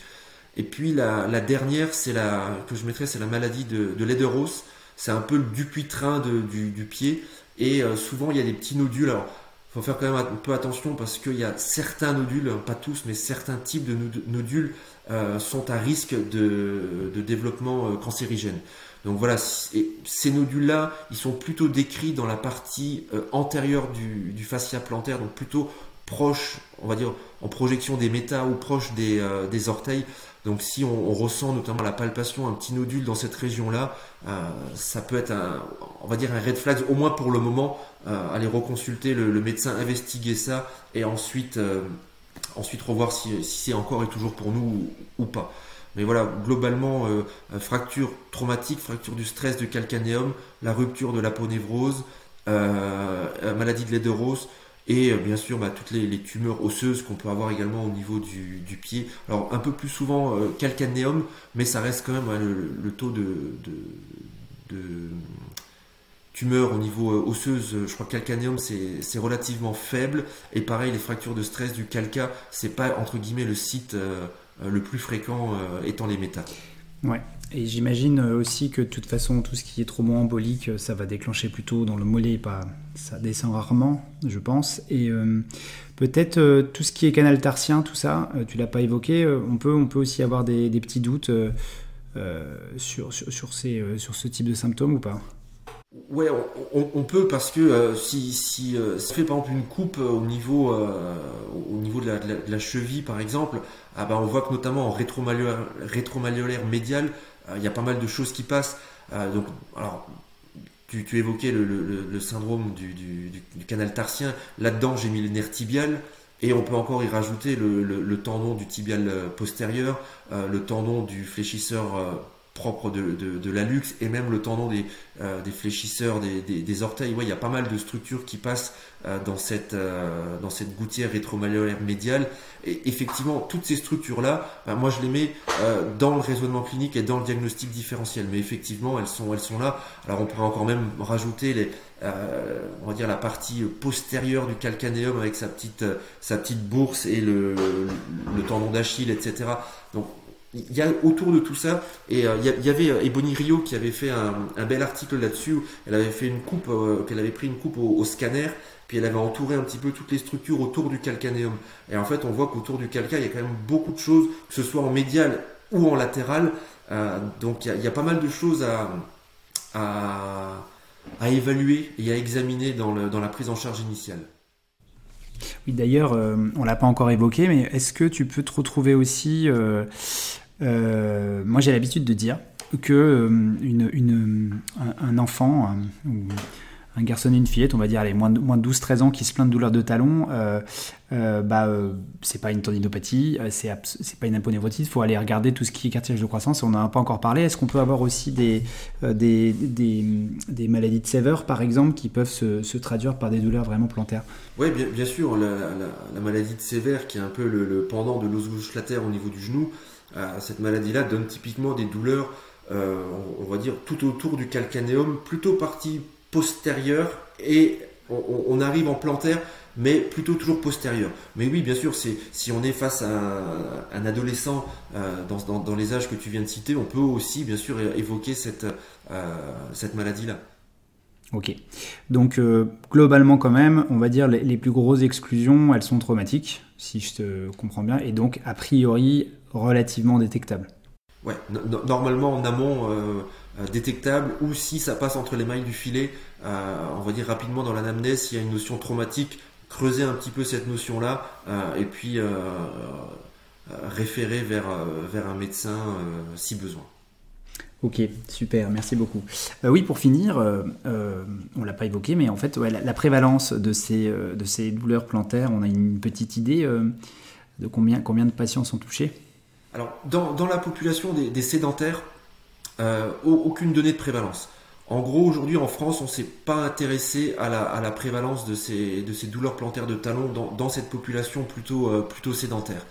Et puis la, dernière, c'est la que je mettrais, c'est la maladie de, de Lederos. C'est un peu le dupuis-train du, du, pied. Et souvent, il y a des petits nodules. Alors, faut faire quand même un peu attention parce qu'il y a certains nodules, pas tous, mais certains types de nodules sont à risque de, développement cancérigène. Donc voilà, ces nodules-là, ils sont plutôt décrits dans la partie euh, antérieure du, fascia plantaire, donc plutôt proche, on va dire, en projection des métas ou proche des, euh, orteils. Donc si on, ressent notamment la palpation, un petit nodule dans cette région-là, euh, ça peut être un, on va dire un red flag, au moins pour le moment, aller reconsulter le, médecin, investiguer ça et ensuite, ensuite revoir si, c'est encore et toujours pour nous ou pas. Mais voilà, globalement, euh, euh, fracture traumatique, fracture du stress du calcanéum, la rupture de la peau névrose, euh, maladie de l'Ederos, et bien sûr bah, toutes les, tumeurs osseuses qu'on peut avoir également au niveau du, pied. Alors un peu plus souvent calcanéum, mais ça reste quand même hein, le, taux de, tumeurs au niveau osseuse, je crois que calcanéum c'est relativement faible, et pareil les fractures de stress du calca, c'est pas entre guillemets le site euh, le plus fréquent euh, étant les métas. Ouais. Et j'imagine euh, aussi que de toute façon, tout ce qui est trop embolique, ça va déclencher plutôt dans le mollet, pas, ça descend rarement, je pense. Et peut-être tout ce qui est canal tarsien, tout ça, tu l'as pas évoqué, on, peut, on peut aussi avoir des, petits doutes sur, sur, sur, ces, sur ce type de symptômes ou pas? Ouais, on, peut parce que si, si ça fait par exemple une coupe au niveau, au niveau de la, cheville par exemple, ah bah, on voit que notamment en rétromalléolaire, médial, euh, il y a pas mal de choses qui passent. Euh, donc, alors, tu, évoquais le, syndrome du, canal tarsien. Là-dedans, j'ai mis le nerf tibial. Et on peut encore y rajouter le, tendon du tibial euh, postérieur, le tendon du fléchisseur propre de, la luxe et même le tendon des, euh, des fléchisseurs des, orteils. Ouais, il y a pas mal de structures qui passent euh, dans, cette, euh, dans cette gouttière rétromalléolaire médiale. Et effectivement, toutes ces structures-là, ben, moi je les mets dans le raisonnement clinique et dans le diagnostic différentiel. Mais effectivement, elles sont, elles sont là. Alors on pourrait encore même rajouter les, on va dire la partie postérieure du calcanéum avec sa petite, sa petite bourse et le, le tendon d'Achille, etc. Donc il y a autour de tout ça, et euh, il y avait euh, Ebony Rio qui avait fait un, bel article là-dessus. Elle avait fait une coupe, euh, qu'elle avait pris une coupe au, scanner, puis elle avait entouré un petit peu toutes les structures autour du calcanéum. Et en fait, on voit qu'autour du calca, il y a quand même beaucoup de choses, que ce soit en médial ou en latéral. donc il y, a, pas mal de choses à, à, évaluer et à examiner dans, la prise en charge initiale. Oui, d'ailleurs, on on l'a pas encore évoqué, mais est-ce que tu peux te retrouver aussi euh, moi, j'ai l'habitude de dire que euh, une, un, enfant ou un garçon et une fillette, on va dire, allez, moins de, moins de 12-13 ans, qui se plaint de douleurs de talons, euh, euh bah, c'est pas une tendinopathie, c'est, pas une aponevrotite, il faut aller regarder tout ce qui est cartilage de croissance, on n'en a pas encore parlé. Est-ce qu'on peut avoir aussi des, des, des, maladies de Sever, par exemple, qui peuvent se, traduire par des douleurs vraiment plantaires? Oui, bien, sûr, la, la, maladie de Sever, qui est un peu le, pendant de l'os gauche au niveau du genou, euh, cette maladie-là donne typiquement des douleurs on, va dire, tout autour du calcanéum, plutôt partie postérieure, et on, arrive en plantaire, mais plutôt toujours postérieure. Mais oui, bien sûr, si on est face à un, adolescent dans, les âges que tu viens de citer, on peut aussi, bien sûr, évoquer cette, cette maladie-là. Ok. Donc euh, globalement quand même, on va dire les, plus grosses exclusions, elles sont traumatiques, si je te comprends bien, et donc a priori relativement détectables. Ouais, normalement en amont euh, euh, détectable, ou si ça passe entre les mailles du filet, on va dire rapidement dans l'anamnèse, s'il y a une notion traumatique, creuser un petit peu cette notion-là, et puis référer vers, vers un médecin si besoin. Ok, super, merci beaucoup. Euh, oui, pour finir, euh, euh, on ne l'a pas évoqué, mais en fait, la, prévalence de ces, de ces douleurs plantaires, on a une petite idée de combien, combien de patients sont touchés? Alors, dans, la population des, sédentaires, aucune donnée de prévalence. En gros, aujourd'hui en France, on ne s'est pas intéressé à la, prévalence de ces, de ces, douleurs plantaires de talons dans, cette population plutôt, plutôt sédentaire.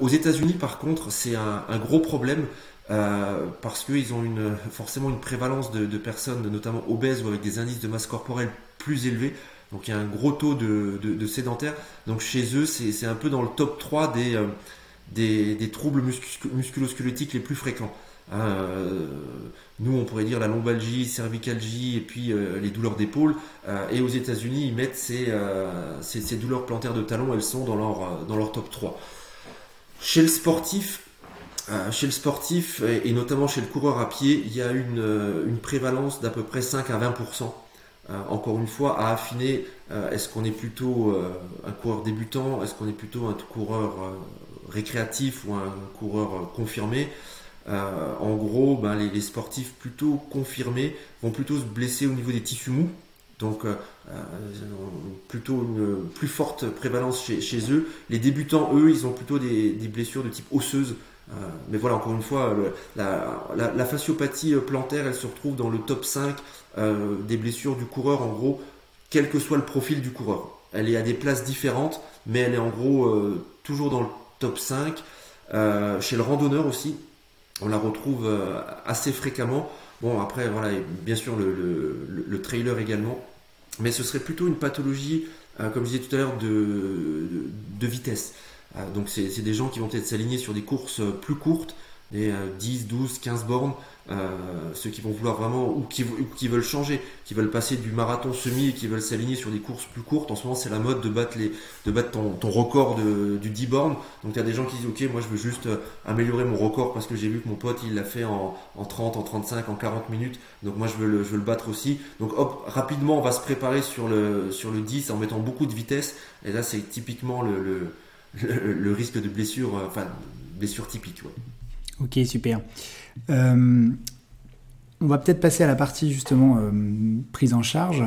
aux États-Unis, par contre, c'est un, un, gros problème euh, parce qu'ils ont une, forcément une prévalence de, personnes, notamment obèses ou avec des indices de masse corporelle plus élevés. Donc il y a un gros taux de, sédentaires. Donc chez eux, c'est un peu dans le top 3 des, euh, des, troubles musculosquelettiques les plus fréquents. Hein, euh, nous, on pourrait dire la lombalgie, cervicalgie et puis les douleurs d'épaule. et aux États-Unis, ils mettent ces, douleurs plantaires de talons, elles sont dans leur, dans leur top 3. Chez le sportif, euh, et, notamment chez le coureur à pied, il y a une, euh, prévalence d'à peu près 5 à 20%. Euh, encore une fois, à affiner, est-ce qu'on est plutôt un coureur débutant, est-ce qu'on est plutôt un coureur récréatif ou un coureur confirmé En gros, ben, les, sportifs plutôt confirmés vont plutôt se blesser au niveau des tissus mous, donc plutôt une plus forte prévalence chez, eux. Les débutants, eux, ils ont plutôt des, blessures de type osseuse, euh, mais voilà, encore une fois, la, fasciopathie euh, plantaire, elle se retrouve dans le top 5 euh, des blessures du coureur, en gros, quel que soit le profil du coureur. Elle est à des places différentes, mais elle est en gros toujours dans le top 5. chez le randonneur aussi, on la retrouve assez fréquemment. Bon, après, voilà, bien sûr, le, trailer également. Mais ce serait plutôt une pathologie, comme je disais tout à l'heure, de vitesse. Euh, donc c'est des gens qui vont peut-être s'aligner sur des courses euh, plus courtes, des 10, 12, 15 bornes, euh, ceux qui vont vouloir vraiment, ou qui, veulent changer, qui veulent passer du marathon semi et qui veulent s'aligner sur des courses plus courtes. En ce moment, c'est la mode de battre, les, de battre ton, record du 10 bornes. Donc, il y a des gens qui disent, OK, moi, je veux juste améliorer mon record parce que j'ai vu que mon pote, il l'a fait en, 30, en 35, en 40 minutes. Donc, moi, je veux le, je veux le battre aussi. Donc, hop, rapidement, on va se préparer sur le, sur le 10 en mettant beaucoup de vitesse. Et là, c'est typiquement le le, risque de blessure, euh, enfin, blessure typique. Ok, super. Euh, on va peut-être passer à la partie justement euh, prise en charge.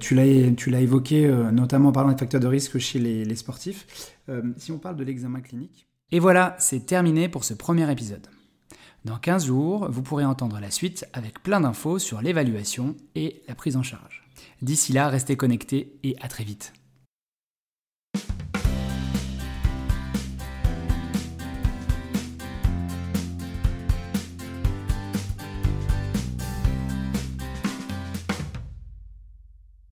tu l'as évoqué notamment en parlant des facteurs de risque chez les, les sportifs. si on parle de l'examen clinique. Et voilà, c'est terminé pour ce premier épisode. Dans 15 jours, vous pourrez entendre la suite avec plein d'infos sur l'évaluation et la prise en charge. D'ici là, restez connectés et à très vite.